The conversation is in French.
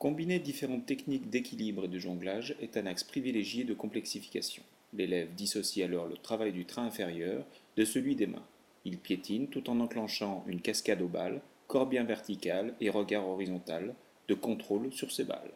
Combiner différentes techniques d'équilibre et de jonglage est un axe privilégié de complexification. L'élève dissocie alors le travail du train inférieur de celui des mains. Il piétine tout en enclenchant une cascade aux balles, corps bien vertical et regard horizontal, de contrôle sur ses balles.